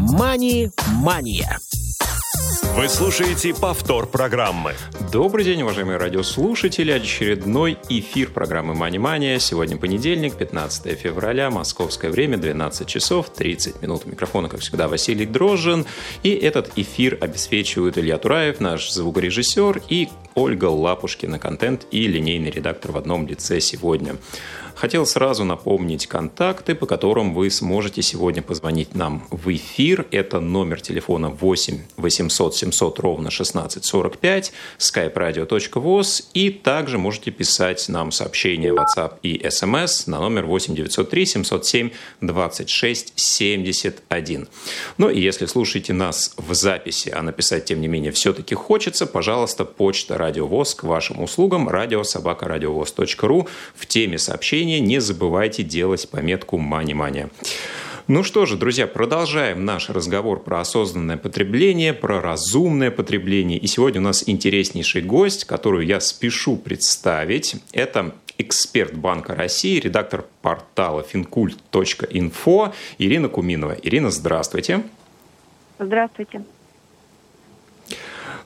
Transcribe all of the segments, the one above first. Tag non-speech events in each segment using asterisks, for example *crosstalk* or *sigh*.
«Мани-мания». Вы слушаете повтор программы. Добрый день, уважаемые радиослушатели. Очередной эфир программы «Мани-мания». Сегодня понедельник, 15 февраля, московское время, 12 часов 30 минут. У микрофона, как всегда, Василий Дрожжин. И этот эфир обеспечивают Илья Тураев, наш звукорежиссер, и Ольга Лапушкина, контент и линейный редактор в одном лице сегодня. Хотел сразу напомнить контакты, по которым вы сможете сегодня позвонить нам в эфир. Это номер телефона 8 800 700 ровно 1645, skype-radio.voz. И также можете писать нам сообщения WhatsApp и SMS на номер 8 903 707 26 71. Ну и если слушаете нас в записи, а написать, тем не менее, все-таки хочется, пожалуйста, почта Радиовоз к вашим услугам радиособакарадиовоз.ру в теме сообщений сообщения, не забывайте делать пометку «Мани-мания». Ну что же, друзья, продолжаем наш разговор про осознанное потребление, про разумное потребление. И сегодня у нас интереснейший гость, которую я спешу представить. Это эксперт Банка России, редактор портала fincult.info Ирина Куминова. Ирина, здравствуйте. Здравствуйте.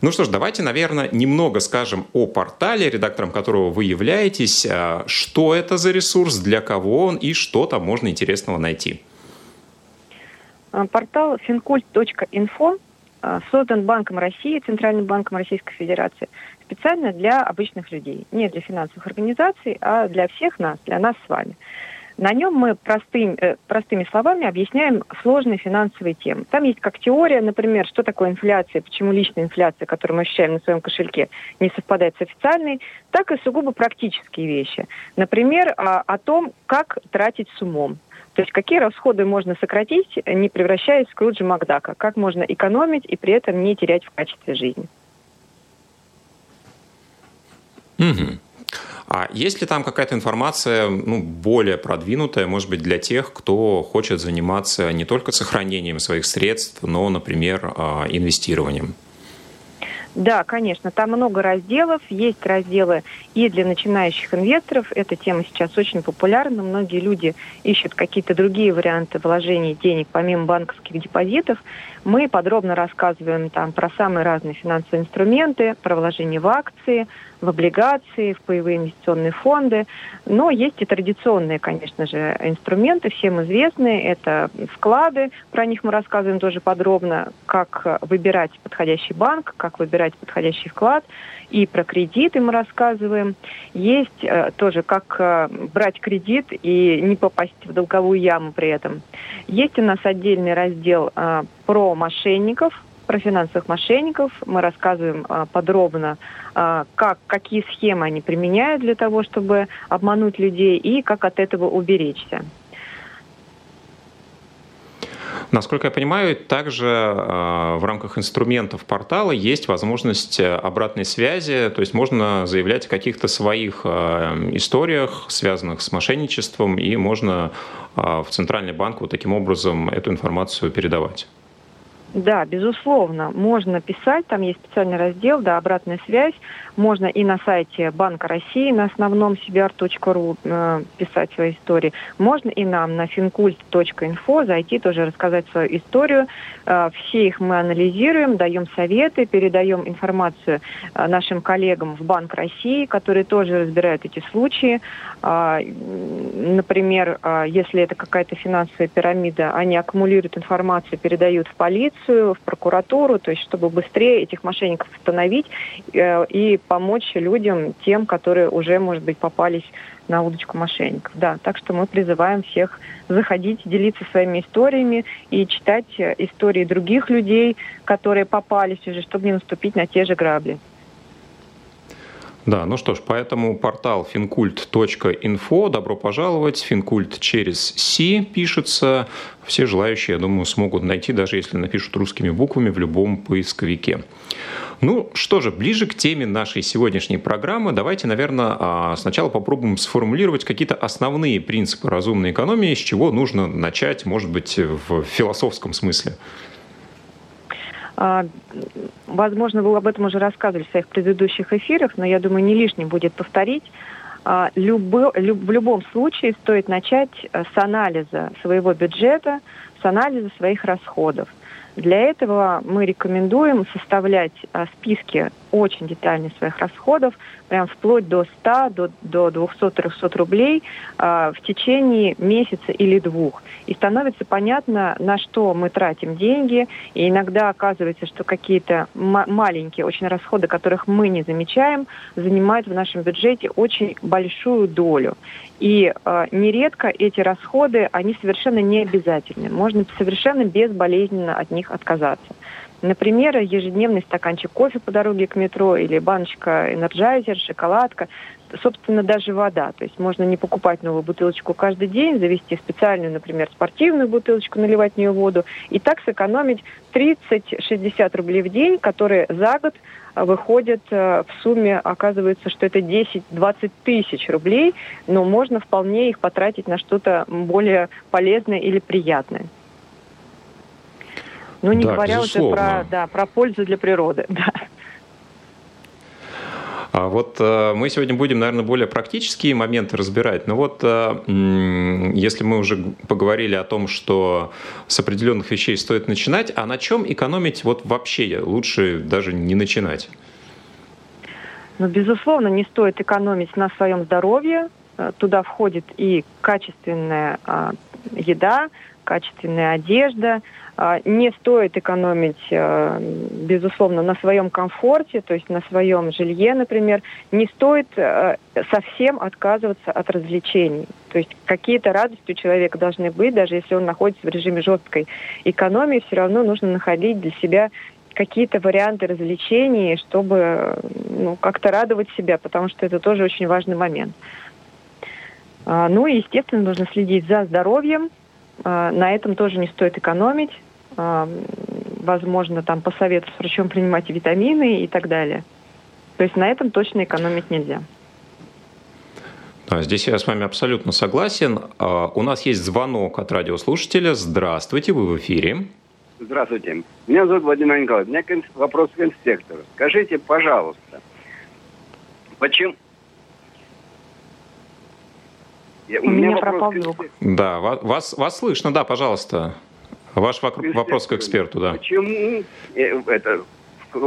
Ну что ж, давайте, наверное, немного скажем о портале, редактором которого вы являетесь. А, что это за ресурс, для кого он и что там можно интересного найти? А, портал fincult.info а, создан Банком России, Центральным банком Российской Федерации, специально для обычных людей. Не для финансовых организаций, а для всех нас, для нас с вами. На нем мы простым, э, простыми словами объясняем сложные финансовые темы. Там есть как теория, например, что такое инфляция, почему личная инфляция, которую мы ощущаем на своем кошельке, не совпадает с официальной, так и сугубо практические вещи. Например, о, о том, как тратить с умом. То есть какие расходы можно сократить, не превращаясь в Скруджа Макдака, как можно экономить и при этом не терять в качестве жизни. Угу. А есть ли там какая-то информация ну, более продвинутая, может быть, для тех, кто хочет заниматься не только сохранением своих средств, но, например, а, инвестированием? Да, конечно, там много разделов. Есть разделы и для начинающих инвесторов. Эта тема сейчас очень популярна. Многие люди ищут какие-то другие варианты вложения денег помимо банковских депозитов. Мы подробно рассказываем там про самые разные финансовые инструменты, про вложение в акции, в облигации, в паевые инвестиционные фонды. Но есть и традиционные, конечно же, инструменты, всем известные. Это вклады, про них мы рассказываем тоже подробно, как выбирать подходящий банк, как выбирать подходящий вклад. И про кредиты мы рассказываем. Есть э, тоже, как э, брать кредит и не попасть в долговую яму при этом. Есть у нас отдельный раздел э, про мошенников, про финансовых мошенников. Мы рассказываем а, подробно, а, как, какие схемы они применяют для того, чтобы обмануть людей и как от этого уберечься. Насколько я понимаю, также э, в рамках инструментов портала есть возможность обратной связи, то есть можно заявлять о каких-то своих э, историях, связанных с мошенничеством, и можно э, в Центральный банк вот таким образом эту информацию передавать. Да, безусловно, можно писать, там есть специальный раздел, да, обратная связь. Можно и на сайте Банка России на основном cbr.ru э, писать свои истории. Можно и нам на fincult.info зайти тоже рассказать свою историю. Э, все их мы анализируем, даем советы, передаем информацию э, нашим коллегам в Банк России, которые тоже разбирают эти случаи. Э, например, э, если это какая-то финансовая пирамида, они аккумулируют информацию, передают в полицию, в прокуратуру, то есть чтобы быстрее этих мошенников остановить э, и помочь людям, тем, которые уже, может быть, попались на удочку мошенников. Да, так что мы призываем всех заходить, делиться своими историями и читать э, истории других людей, которые попались уже, чтобы не наступить на те же грабли. Да, ну что ж, поэтому портал fincult.info, добро пожаловать, финкульт через Си пишется, все желающие, я думаю, смогут найти, даже если напишут русскими буквами в любом поисковике. Ну что же, ближе к теме нашей сегодняшней программы, давайте, наверное, а, сначала попробуем сформулировать какие-то основные принципы разумной экономии, с чего нужно начать, может быть, в философском смысле. А, возможно, вы об этом уже рассказывали в своих предыдущих эфирах, но я думаю, не лишним будет повторить. А, в любом случае стоит начать э, с анализа своего бюджета, с анализа своих расходов. Для этого мы рекомендуем составлять а, списки очень детальные своих расходов, прям вплоть до 100, до, до 200-300 рублей э, в течение месяца или двух. И становится понятно, на что мы тратим деньги. И иногда оказывается, что какие-то маленькие очень расходы, которых мы не замечаем, занимают в нашем бюджете очень большую долю. И э, нередко эти расходы, они совершенно не обязательны. Можно совершенно безболезненно от них отказаться. Например, ежедневный стаканчик кофе по дороге к метро или баночка energizer, шоколадка, собственно, даже вода. То есть можно не покупать новую бутылочку каждый день, завести специальную, например, спортивную бутылочку, наливать в нее воду, и так сэкономить 30-60 рублей в день, которые за год выходят э, в сумме, оказывается, что это 10-20 тысяч рублей, но можно вполне их потратить на что-то более полезное или приятное. Ну, не да, говоря безусловно. уже про, да, про пользу для природы. *laughs* Да. А вот э, мы сегодня будем, наверное, более практические моменты разбирать. Но вот э, если мы уже поговорили о том, что с определенных вещей стоит начинать, а на чем экономить вот вообще лучше даже не начинать? Ну, безусловно, не стоит экономить на своем здоровье. Э, туда входит и качественная э, еда, качественная одежда, не стоит экономить, а, безусловно, на своем комфорте, то есть на своем жилье, например. Не стоит а, совсем отказываться от развлечений. То есть какие-то радости у человека должны быть, даже если он находится в режиме жесткой экономии, все равно нужно находить для себя какие-то варианты развлечений, чтобы ну, как-то радовать себя, потому что это тоже очень важный момент. Ну и, естественно, нужно следить за здоровьем, на этом тоже не стоит экономить возможно, там посоветовать с врачом принимать витамины и так далее. То есть на этом точно экономить нельзя. Здесь я с вами абсолютно согласен. А, у нас есть звонок от радиослушателя. Здравствуйте, вы в эфире. Здравствуйте. Меня зовут Владимир Николаевич. У меня вопрос к инспектору. Скажите, пожалуйста, почему... Я, у, у меня, меня пропал звук. Да, вас, вас слышно, да, пожалуйста. Ваш вопрос к эксперту, да. Почему э, это,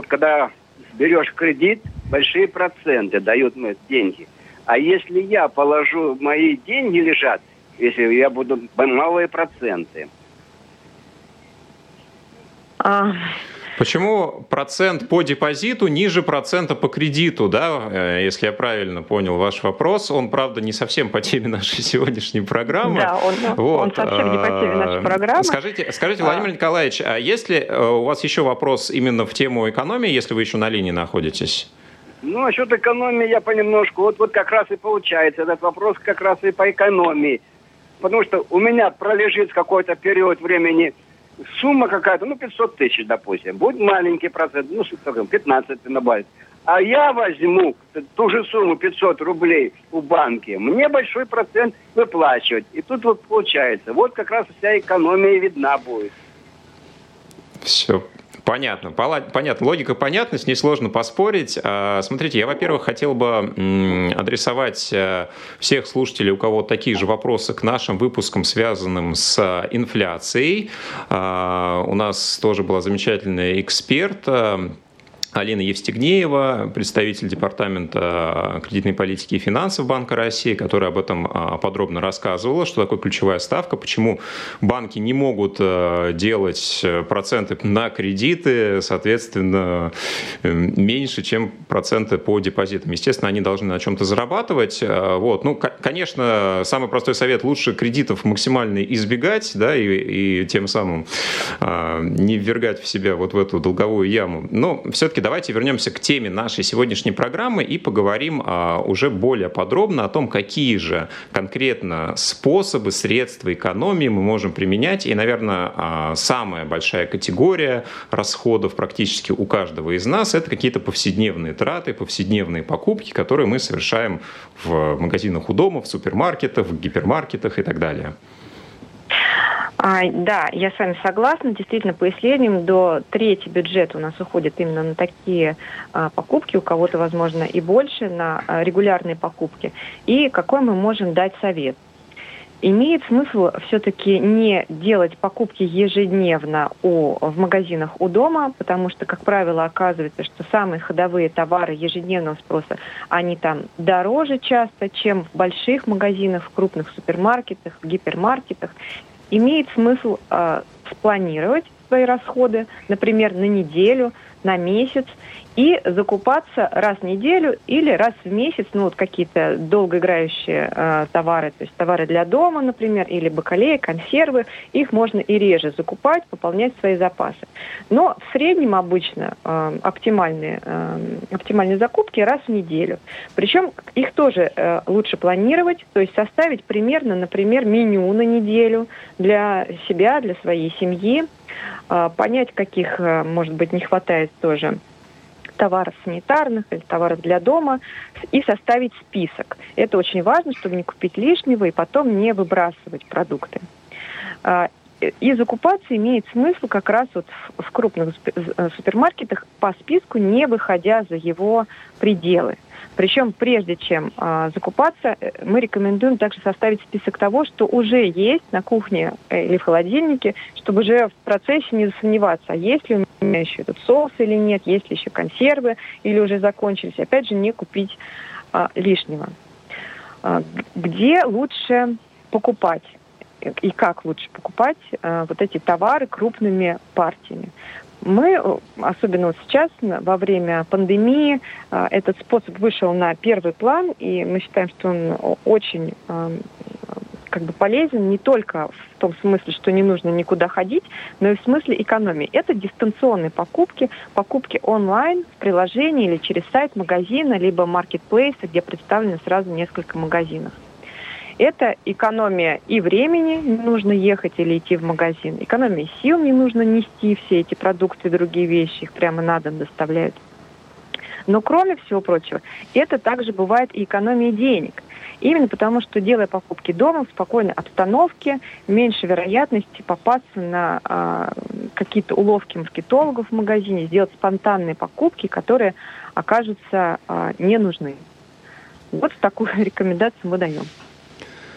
когда берешь кредит, большие проценты дают мне деньги. А если я положу, мои деньги лежат, если я буду малые проценты. А, Почему процент по депозиту ниже процента по кредиту, да, э, если я правильно понял ваш вопрос? Он, правда, не совсем по теме нашей сегодняшней программы. Да, он, вот. он совсем не по теме нашей программы. Скажите, скажите Владимир а... Николаевич, а если э, у вас еще вопрос именно в тему экономии, если вы еще на линии находитесь? Ну, насчет экономии я понемножку. Вот, вот как раз и получается этот вопрос как раз и по экономии. Потому что у меня пролежит какой-то период времени – сумма какая-то, ну, 500 тысяч, допустим, будет маленький процент, ну, 15 набавить. А я возьму ту же сумму 500 рублей у банки, мне большой процент выплачивать. И тут вот получается, вот как раз вся экономия видна будет. Все Понятно, понятно. Логика понятна, с ней сложно поспорить. А, смотрите, я, во-первых, хотел бы адресовать э, всех слушателей, у кого такие же вопросы к нашим выпускам, связанным с инфляцией. А, у нас тоже была замечательная эксперт, э, Алина Евстигнеева, представитель Департамента кредитной политики и финансов Банка России, которая об этом а, подробно рассказывала, что такое ключевая ставка, почему банки не могут э, делать проценты на кредиты, соответственно, э, меньше, чем проценты по депозитам. Естественно, они должны на чем-то зарабатывать. Э, вот. Ну, конечно, самый простой совет – лучше кредитов максимально избегать, да, и, и тем самым не ввергать в себя вот в эту долговую яму. Но все-таки давайте вернемся к теме нашей сегодняшней программы и поговорим а, уже более подробно о том, какие же конкретно способы, средства экономии мы можем применять. И, наверное, а, самая большая категория расходов практически у каждого из нас – это какие-то повседневные траты, повседневные покупки, которые мы совершаем в магазинах у дома, в супермаркетах, в гипермаркетах и так далее. А, да, я с вами согласна. Действительно, по исследованиям, до трети бюджета у нас уходит именно на такие а, покупки, у кого-то, возможно, и больше, на а, регулярные покупки. И какой мы можем дать совет? имеет смысл все-таки не делать покупки ежедневно у, в магазинах у дома, потому что, как правило, оказывается, что самые ходовые товары ежедневного спроса, они там дороже часто, чем в больших магазинах, в крупных супермаркетах, в гипермаркетах. Имеет смысл э, спланировать свои расходы, например, на неделю, на месяц, и закупаться раз в неделю или раз в месяц, ну вот какие-то долгоиграющие э, товары, то есть товары для дома, например, или бакалеи, консервы, их можно и реже закупать, пополнять свои запасы. Но в среднем обычно э, оптимальные, э, оптимальные закупки раз в неделю. Причем их тоже э, лучше планировать, то есть составить примерно, например, меню на неделю для себя, для своей семьи, понять, каких, э, может быть, не хватает тоже товаров санитарных или товаров для дома и составить список. Это очень важно, чтобы не купить лишнего и потом не выбрасывать продукты. А, и закупаться имеет смысл как раз вот в крупных э, супермаркетах по списку, не выходя за его пределы. Причем прежде чем э, закупаться, мы рекомендуем также составить список того, что уже есть на кухне э, или в холодильнике, чтобы уже в процессе не засомневаться, а есть ли у меня еще этот соус или нет, есть ли еще консервы или уже закончились. Опять же, не купить э, лишнего. Э, где лучше покупать? И как лучше покупать э, вот эти товары крупными партиями. Мы, э, особенно вот сейчас, во время пандемии, э, этот способ вышел на первый план, и мы считаем, что он очень э, как бы полезен не только в том смысле, что не нужно никуда ходить, но и в смысле экономии. Это дистанционные покупки, покупки онлайн в приложении или через сайт магазина, либо маркетплейса, где представлены сразу несколько магазинов. Это экономия и времени, не нужно ехать или идти в магазин, экономия сил, не нужно нести все эти продукты и другие вещи, их прямо на дом доставляют. Но кроме всего прочего, это также бывает и экономия денег. Именно потому, что делая покупки дома в спокойной обстановке, меньше вероятности попасться на э, какие-то уловки маркетологов в магазине, сделать спонтанные покупки, которые окажутся э, не нужны. Вот такую *laughs* рекомендацию мы даем.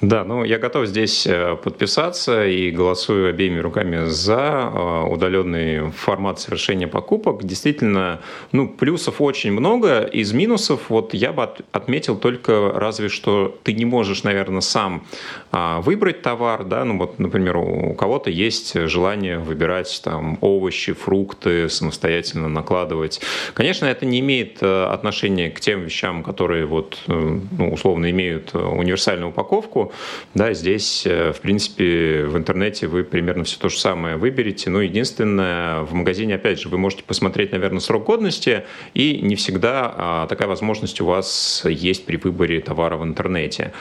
Да, ну я готов здесь э, подписаться и голосую обеими руками за э, удаленный формат совершения покупок. Действительно, ну плюсов очень много, из минусов вот я бы отметил только разве что ты не можешь, наверное, сам а, выбрать товар, да, ну вот, например, у кого-то есть желание выбирать там овощи, фрукты, самостоятельно накладывать. Конечно, это не имеет э, отношения к тем вещам, которые вот, ну, условно имеют универсальную упаковку, упаковку. Да, здесь, э, в принципе, в интернете вы примерно все то же самое выберете. Но единственное, в магазине, опять же, вы можете посмотреть, наверное, срок годности, и не всегда а, такая возможность у вас есть при выборе товара в интернете.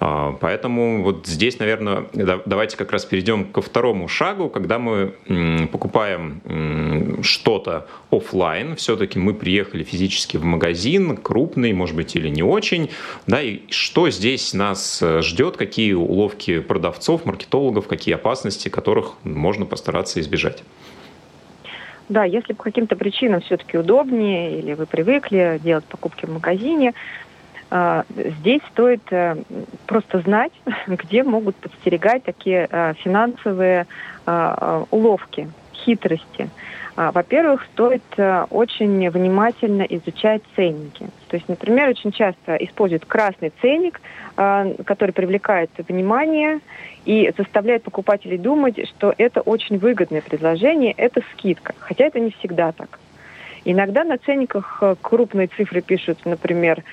А, поэтому вот здесь, наверное, давайте как раз перейдем ко второму шагу, когда мы покупаем что-то офлайн, все-таки мы приехали физически в магазин, крупный, может быть, или не очень, да, и что здесь нас э, ждет, какие уловки продавцов, маркетологов, какие опасности, которых можно постараться избежать. Да, если по каким-то причинам все-таки удобнее или вы привыкли делать покупки в магазине, а, здесь стоит э, просто знать, *laughs* где могут подстерегать такие э, финансовые уловки, хитрости. А, во-первых, стоит э, очень внимательно изучать ценники. То есть, например, очень часто используют красный ценник, э, который привлекает внимание и заставляет покупателей думать, что это очень выгодное предложение, это скидка. Хотя это не всегда так. Иногда на ценниках э, крупные цифры пишут, например,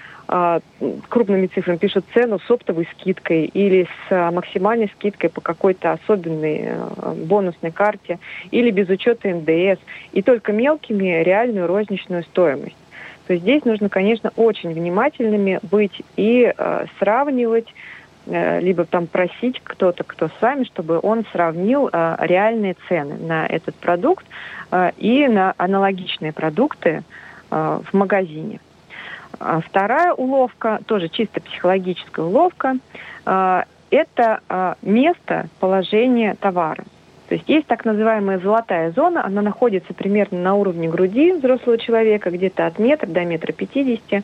крупными цифрами пишут цену с оптовой скидкой или с а, максимальной скидкой по какой-то особенной а, бонусной карте или без учета НДС, и только мелкими реальную розничную стоимость. То есть здесь нужно, конечно, очень внимательными быть и э, сравнивать, э, либо там просить кто-то, кто с вами, чтобы он сравнил э, реальные цены на этот продукт э, и на аналогичные продукты э, в магазине. А вторая уловка, тоже чисто психологическая уловка, а, это а, место положения товара. То есть есть так называемая золотая зона, она находится примерно на уровне груди взрослого человека, где-то от метра до метра пятидесяти.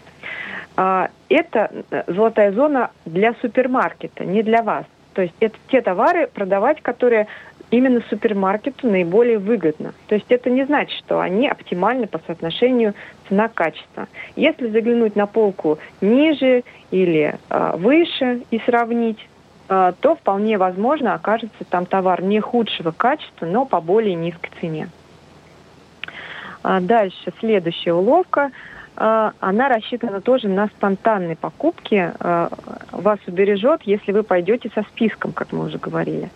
Это э, золотая зона для супермаркета, не для вас. То есть это те товары продавать, которые именно супермаркету наиболее выгодно. То есть это не значит, что они оптимальны по соотношению цена-качество. Если заглянуть на полку ниже или э, выше и сравнить, э, то вполне возможно окажется там товар не худшего качества, но по более низкой цене. А дальше следующая уловка. А, она рассчитана тоже на спонтанные покупки. Вас убережет, если вы пойдете со списком, как мы уже говорили.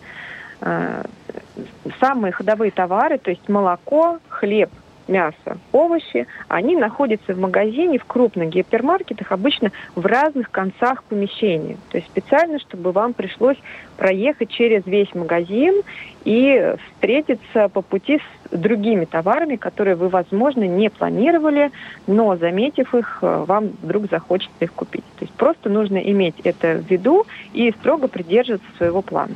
Самые ходовые товары, то есть молоко, хлеб, мясо, овощи, они находятся в магазине, в крупных гипермаркетах, обычно в разных концах помещения. То есть специально, чтобы вам пришлось проехать через весь магазин и встретиться по пути с другими товарами, которые вы, возможно, не планировали, но, заметив их, вам вдруг захочется их купить. То есть просто нужно иметь это в виду и строго придерживаться своего плана.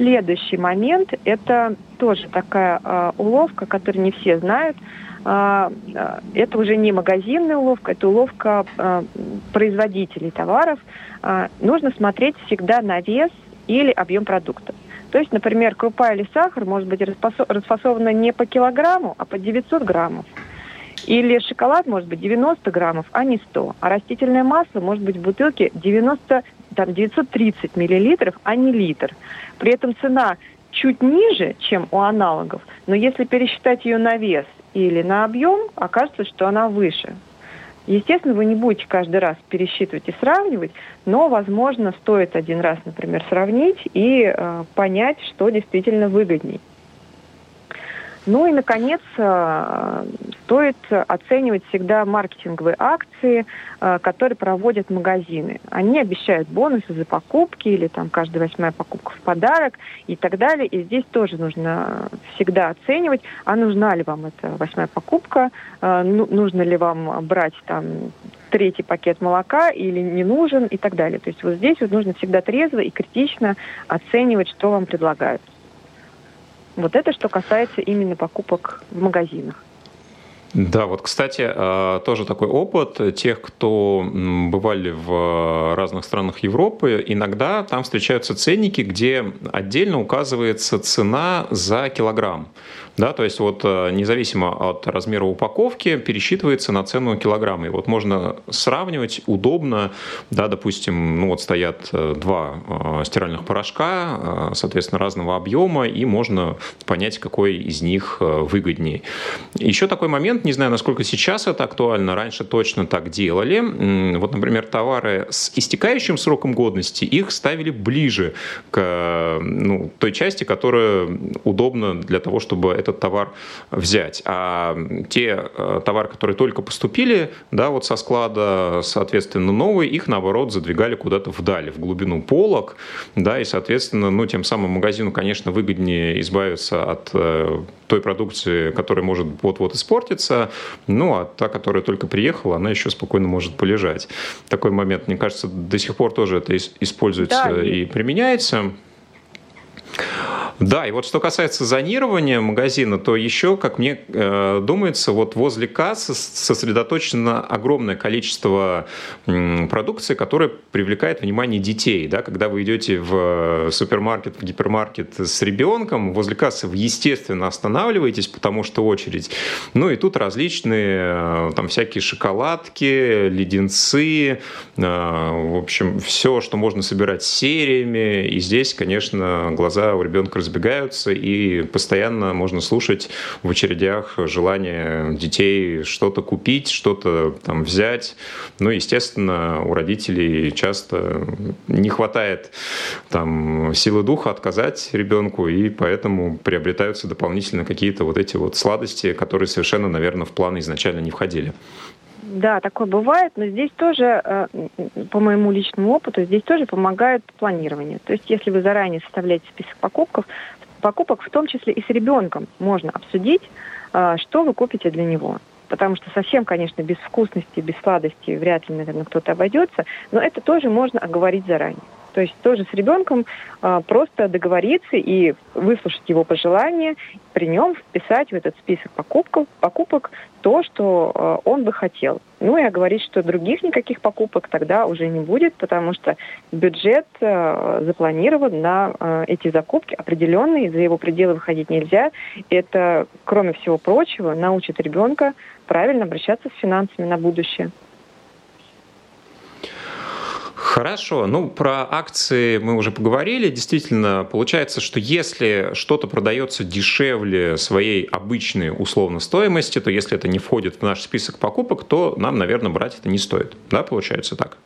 Следующий момент – это тоже такая э, уловка, которую не все знают. Э, это уже не магазинная уловка, это уловка э, производителей товаров. Э, нужно смотреть всегда на вес или объем продукта. То есть, например, крупа или сахар может быть расфасована не по килограмму, а по 900 граммов. Или шоколад может быть 90 граммов, а не 100. А растительное масло может быть в бутылке 90, там, 930 миллилитров, а не литр. При этом цена чуть ниже, чем у аналогов, но если пересчитать ее на вес или на объем, окажется, что она выше. Естественно, вы не будете каждый раз пересчитывать и сравнивать, но, возможно, стоит один раз, например, сравнить и э, понять, что действительно выгодней. Ну и, наконец, э, стоит оценивать всегда маркетинговые акции, э, которые проводят магазины. Они обещают бонусы за покупки или там каждая восьмая покупка в подарок и так далее. И здесь тоже нужно всегда оценивать, а нужна ли вам эта восьмая покупка, э, ну, нужно ли вам брать там третий пакет молока или не нужен и так далее. То есть вот здесь вот нужно всегда трезво и критично оценивать, что вам предлагают. Вот это что касается именно покупок в магазинах. Да, вот, кстати, э, тоже такой опыт тех, кто бывали в разных странах Европы, иногда там встречаются ценники, где отдельно указывается цена за килограмм. Да, то есть вот э, независимо от размера упаковки пересчитывается на цену килограмма. И вот можно сравнивать удобно, да, допустим, ну вот стоят два стиральных порошка, соответственно, разного объема, и можно понять, какой из них выгоднее. Еще такой момент, не знаю, насколько сейчас это актуально, раньше точно так делали. Вот, например, товары с истекающим сроком годности, их ставили ближе к ну, той части, которая удобна для того, чтобы это этот товар взять. А те э, товары, которые только поступили, да, вот со склада, соответственно, новые, их, наоборот, задвигали куда-то вдали, в глубину полок, да, и, соответственно, ну, тем самым магазину, конечно, выгоднее избавиться от э, той продукции, которая может вот-вот испортиться, ну, а та, которая только приехала, она еще спокойно может полежать. Такой момент, мне кажется, до сих пор тоже это используется да, и применяется. Да, и вот что касается зонирования магазина, то еще, как мне э, думается, вот возле кассы сосредоточено огромное количество м, продукции, которая привлекает внимание детей. Да? Когда вы идете в супермаркет, в гипермаркет с ребенком, возле кассы вы, естественно, останавливаетесь, потому что очередь. Ну и тут различные э, там всякие шоколадки, леденцы, э, в общем, все, что можно собирать сериями. И здесь, конечно, глаза у ребенка разбегаются, и постоянно можно слушать в очередях желание детей что-то купить, что-то там взять. Ну, естественно, у родителей часто не хватает там силы духа отказать ребенку, и поэтому приобретаются дополнительно какие-то вот эти вот сладости, которые совершенно, наверное, в планы изначально не входили. Да, такое бывает, но здесь тоже, э, по моему личному опыту, здесь тоже помогает планирование. То есть, если вы заранее составляете список покупков, покупок, в том числе и с ребенком, можно обсудить, э, что вы купите для него. Потому что совсем, конечно, без вкусности, без сладости вряд ли, наверное, кто-то обойдется, но это тоже можно оговорить заранее. То есть тоже с ребенком а, просто договориться и выслушать его пожелания, при нем вписать в этот список покупок, покупок то, что а, он бы хотел. Ну и говорить, что других никаких покупок тогда уже не будет, потому что бюджет а, запланирован на а, эти закупки определенные, за его пределы выходить нельзя. Это, кроме всего прочего, научит ребенка правильно обращаться с финансами на будущее. Хорошо. Ну, про акции мы уже поговорили. Действительно, получается, что если что-то продается дешевле своей обычной условно стоимости, то если это не входит в наш список покупок, то нам, наверное, брать это не стоит. Да, получается так?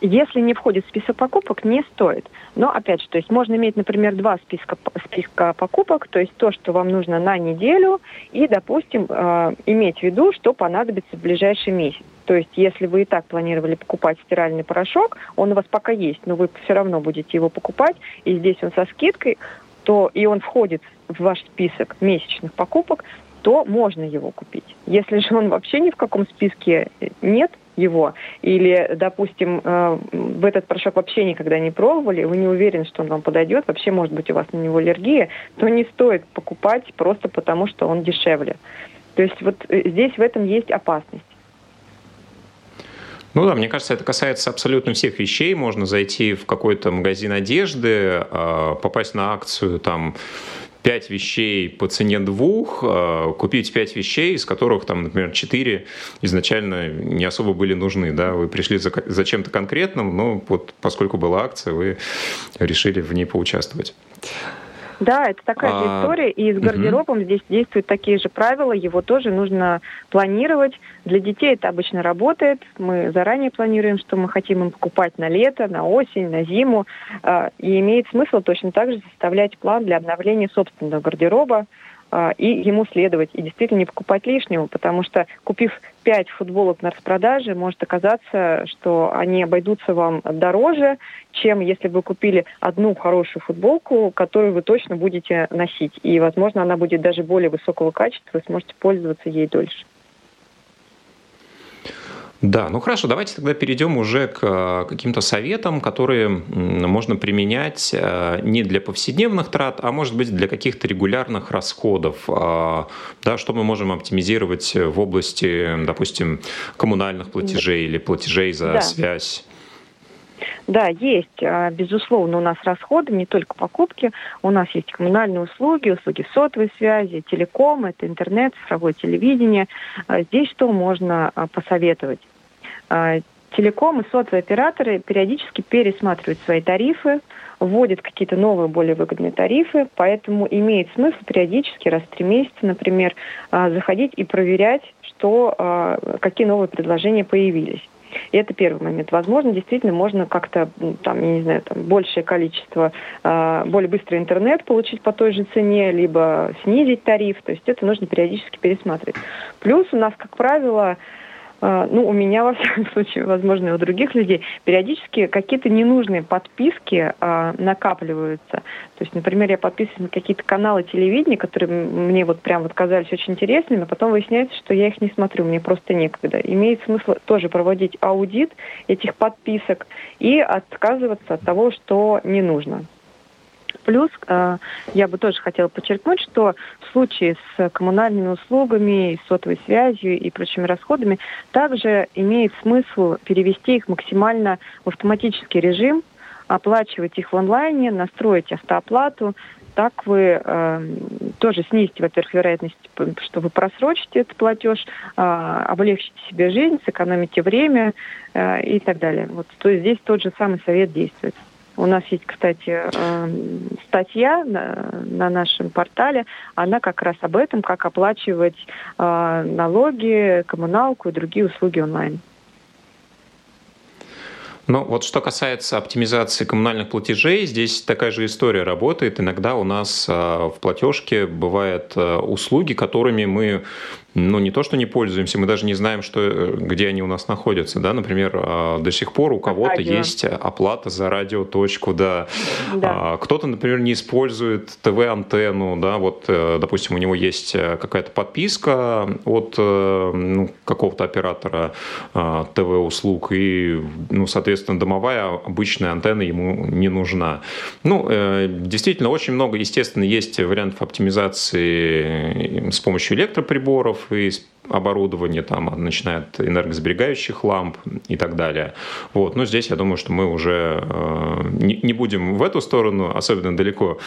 Если не входит в список покупок, не стоит. Но опять же, то есть можно иметь, например, два списка, списка покупок, то есть то, что вам нужно на неделю, и, допустим, э, иметь в виду, что понадобится в ближайший месяц. То есть, если вы и так планировали покупать стиральный порошок, он у вас пока есть, но вы все равно будете его покупать, и здесь он со скидкой, то и он входит в ваш список месячных покупок, то можно его купить. Если же он вообще ни в каком списке нет, его, или, допустим, э, в этот порошок вообще никогда не пробовали, вы не уверены, что он вам подойдет, вообще может быть у вас на него аллергия, то не стоит покупать просто потому, что он дешевле. То есть вот э, здесь в этом есть опасность. Ну да, мне кажется, это касается абсолютно всех вещей. Можно зайти в какой-то магазин одежды, э, попасть на акцию там пять вещей по цене двух, а, купить пять вещей, из которых, там, например, четыре изначально не особо были нужны. Да? Вы пришли за, за чем-то конкретным, но вот поскольку была акция, вы решили в ней поучаствовать. Да, это такая же а, история. И с гардеробом угу. здесь действуют такие же правила. Его тоже нужно планировать. Для детей это обычно работает. Мы заранее планируем, что мы хотим им покупать на лето, на осень, на зиму. А, и имеет смысл точно так же составлять план для обновления собственного гардероба. А, и ему следовать, и действительно не покупать лишнего, потому что купив пять футболок на распродаже, может оказаться, что они обойдутся вам дороже, чем если вы купили одну хорошую футболку, которую вы точно будете носить. И, возможно, она будет даже более высокого качества, вы сможете пользоваться ей дольше. Да, ну хорошо, давайте тогда перейдем уже к э, каким-то советам, которые можно применять э, не для повседневных трат, а может быть для каких-то регулярных расходов. А, да, что мы можем оптимизировать в области, допустим, коммунальных платежей или платежей за да. связь. Да, есть, а, безусловно, у нас расходы, не только покупки. У нас есть коммунальные услуги, услуги сотовой связи, телеком, это интернет, цифровое телевидение. А, здесь что можно посоветовать? А, телеком и сотовые операторы периодически пересматривают свои тарифы, вводят какие-то новые, более выгодные тарифы, поэтому имеет смысл периодически, раз в три месяца, например, заходить и проверять, что, какие новые предложения появились. И это первый момент. Возможно, действительно можно как-то, там, я не знаю, там, большее количество, более быстрый интернет получить по той же цене, либо снизить тариф. То есть это нужно периодически пересматривать. Плюс у нас, как правило, ну, у меня, *laughs* во всяком случае, возможно, и у других людей, периодически какие-то ненужные подписки а, накапливаются. То есть, например, я подписываюсь на какие-то каналы телевидения, которые мне вот прям вот казались очень интересными, а потом выясняется, что я их не смотрю, мне просто некогда. Имеет смысл тоже проводить аудит этих подписок и отказываться от того, что не нужно. Плюс э, я бы тоже хотела подчеркнуть, что в случае с коммунальными услугами, сотовой связью и прочими расходами также имеет смысл перевести их максимально в автоматический режим, оплачивать их в онлайне, настроить автооплату. Так вы э, тоже снизите, во-первых, вероятность, что вы просрочите этот платеж, э, облегчите себе жизнь, сэкономите время э, и так далее. Вот, то есть здесь тот же самый совет действует. У нас есть, кстати, эм, статья на нашем портале, она как раз об этом, как оплачивать э, налоги, коммуналку и другие услуги онлайн. Ну, вот что касается оптимизации коммунальных платежей, здесь такая же история работает. Иногда у нас а, в платежке бывают услуги, которыми мы ну, не то, что не пользуемся, мы даже не знаем, что, э, где они у нас находятся, да, например, а, до сих пор у кого-то Радио. есть оплата за радиоточку, да, да. А, кто-то, например, не использует ТВ-антенну, да, вот, э, допустим, у него есть э, какая-то подписка от ну, какого-то оператора а, ТВ-услуг, и, ну, соответственно, домовая обычная антенна ему не нужна. Ну, действительно, очень много, естественно, есть вариантов оптимизации с помощью электроприборов, и оборудование, там, начиная от энергосберегающих ламп и так далее. Вот. Но здесь я думаю, что мы уже э, не, не будем в эту сторону особенно далеко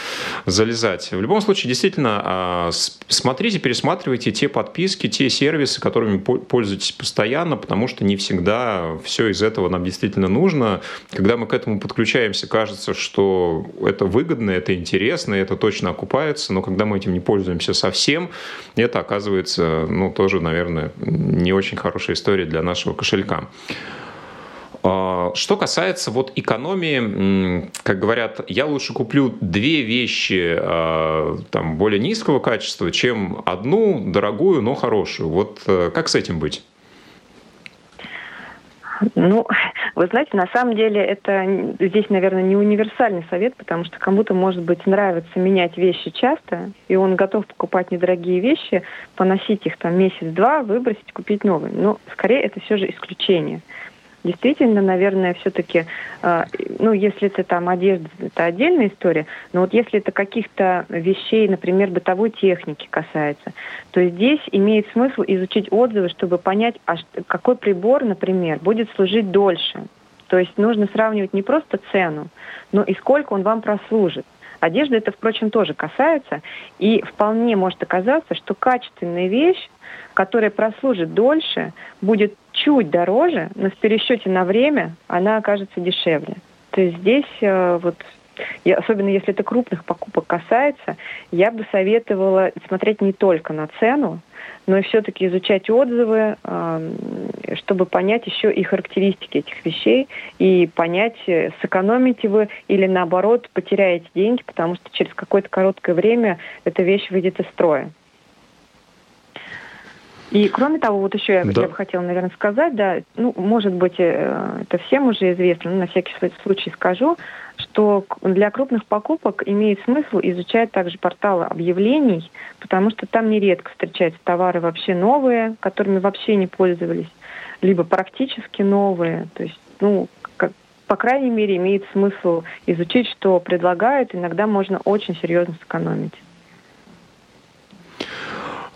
залезать. В любом случае, действительно, э, смотрите, пересматривайте те подписки, те сервисы, которыми пользуетесь постоянно, потому что не всегда все из этого нам действительно нужно. Когда мы к этому подключаемся, кажется, что это выгодно, это интересно, это точно окупается, но когда мы этим не пользуемся совсем, это оказывается ну, тоже, наверное, наверное, не очень хорошая история для нашего кошелька. А, что касается вот экономии, как говорят, я лучше куплю две вещи а, там, более низкого качества, чем одну дорогую, но хорошую. Вот э, как с этим быть? Ну, вы знаете, на самом деле это здесь, наверное, не универсальный совет, потому что кому-то, может быть, нравится менять вещи часто, и он готов покупать недорогие вещи, поносить их там месяц-два, выбросить, купить новые. Но скорее это все же исключение действительно, наверное, все-таки, э, ну, если это там одежда, это отдельная история, но вот если это каких-то вещей, например, бытовой техники касается, то здесь имеет смысл изучить отзывы, чтобы понять, а какой прибор, например, будет служить дольше. То есть нужно сравнивать не просто цену, но и сколько он вам прослужит. Одежда это, впрочем, тоже касается. И вполне может оказаться, что качественная вещь, которая прослужит дольше, будет чуть дороже, но в пересчете на время она окажется дешевле. То есть здесь э, вот я, особенно если это крупных покупок касается, я бы советовала смотреть не только на цену, но и все-таки изучать отзывы, э, чтобы понять еще и характеристики этих вещей и понять, э, сэкономите вы или наоборот потеряете деньги, потому что через какое-то короткое время эта вещь выйдет из строя. И кроме того, вот еще я, да. я бы хотела, наверное, сказать, да, ну, может быть, э, это всем уже известно, но на всякий случай скажу, что для крупных покупок имеет смысл изучать также порталы объявлений, потому что там нередко встречаются товары вообще новые, которыми вообще не пользовались, либо практически новые. То есть, ну, как, по крайней мере, имеет смысл изучить, что предлагают. Иногда можно очень серьезно сэкономить.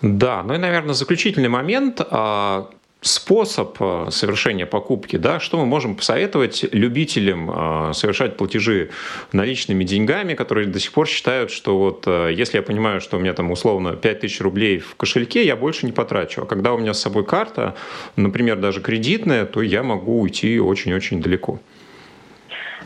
Да, ну и, наверное, заключительный момент а, способ а, совершения покупки, да, что мы можем посоветовать любителям а, совершать платежи наличными деньгами, которые до сих пор считают, что вот если я понимаю, что у меня там условно 5000 рублей в кошельке, я больше не потрачу. А когда у меня с собой карта, например, даже кредитная, то я могу уйти очень-очень далеко.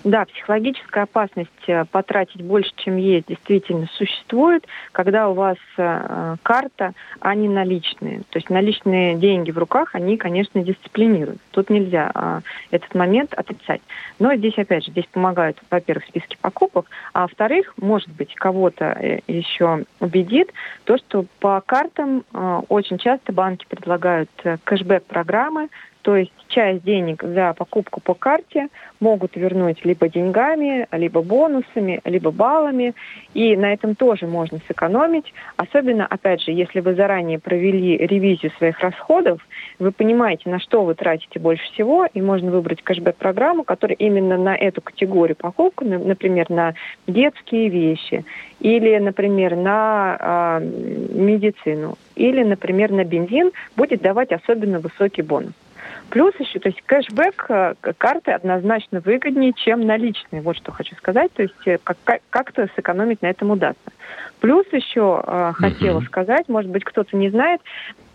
Да, психологическая опасность э, потратить больше, чем есть, действительно существует, когда у вас э, карта, а не наличные. То есть наличные деньги в руках, они, конечно, дисциплинируют. Тут нельзя э, этот момент отрицать. Но здесь, опять же, здесь помогают, во-первых, списки покупок, а во-вторых, может быть, кого-то э, еще убедит то, что по картам очень часто банки предлагают кэшбэк-программы, то есть часть денег за покупку по карте могут вернуть либо деньгами, либо бонусами, либо баллами. И на этом тоже можно сэкономить. Особенно, опять же, если вы заранее провели ревизию своих расходов, вы понимаете, на что вы тратите больше всего, и можно выбрать кэшбэк-программу, которая именно на эту категорию покупок, например, на детские вещи, или, например, на э, медицину, или, например, на бензин, будет давать особенно высокий бонус. Плюс еще, то есть кэшбэк э, карты однозначно выгоднее, чем наличные. Вот что хочу сказать. То есть э, как-то сэкономить на этом удастся. Плюс еще э, хотела uh-huh. сказать, может быть, кто-то не знает,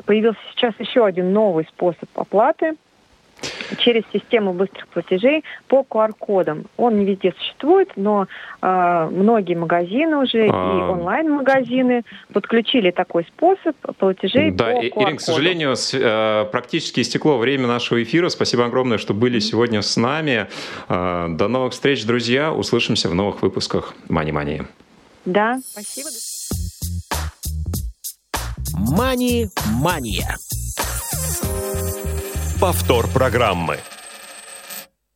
появился сейчас еще один новый способ оплаты – через систему быстрых платежей по QR-кодам. Он не везде существует, но э, многие магазины уже а... и онлайн-магазины подключили такой способ платежей да, по QR-кодам. Ирина, к сожалению, с, э, практически истекло время нашего эфира. Спасибо огромное, что были сегодня с нами. Э, до новых встреч, друзья. Услышимся в новых выпусках Мани Мани. Да, спасибо. Мани-мания. Повтор программы.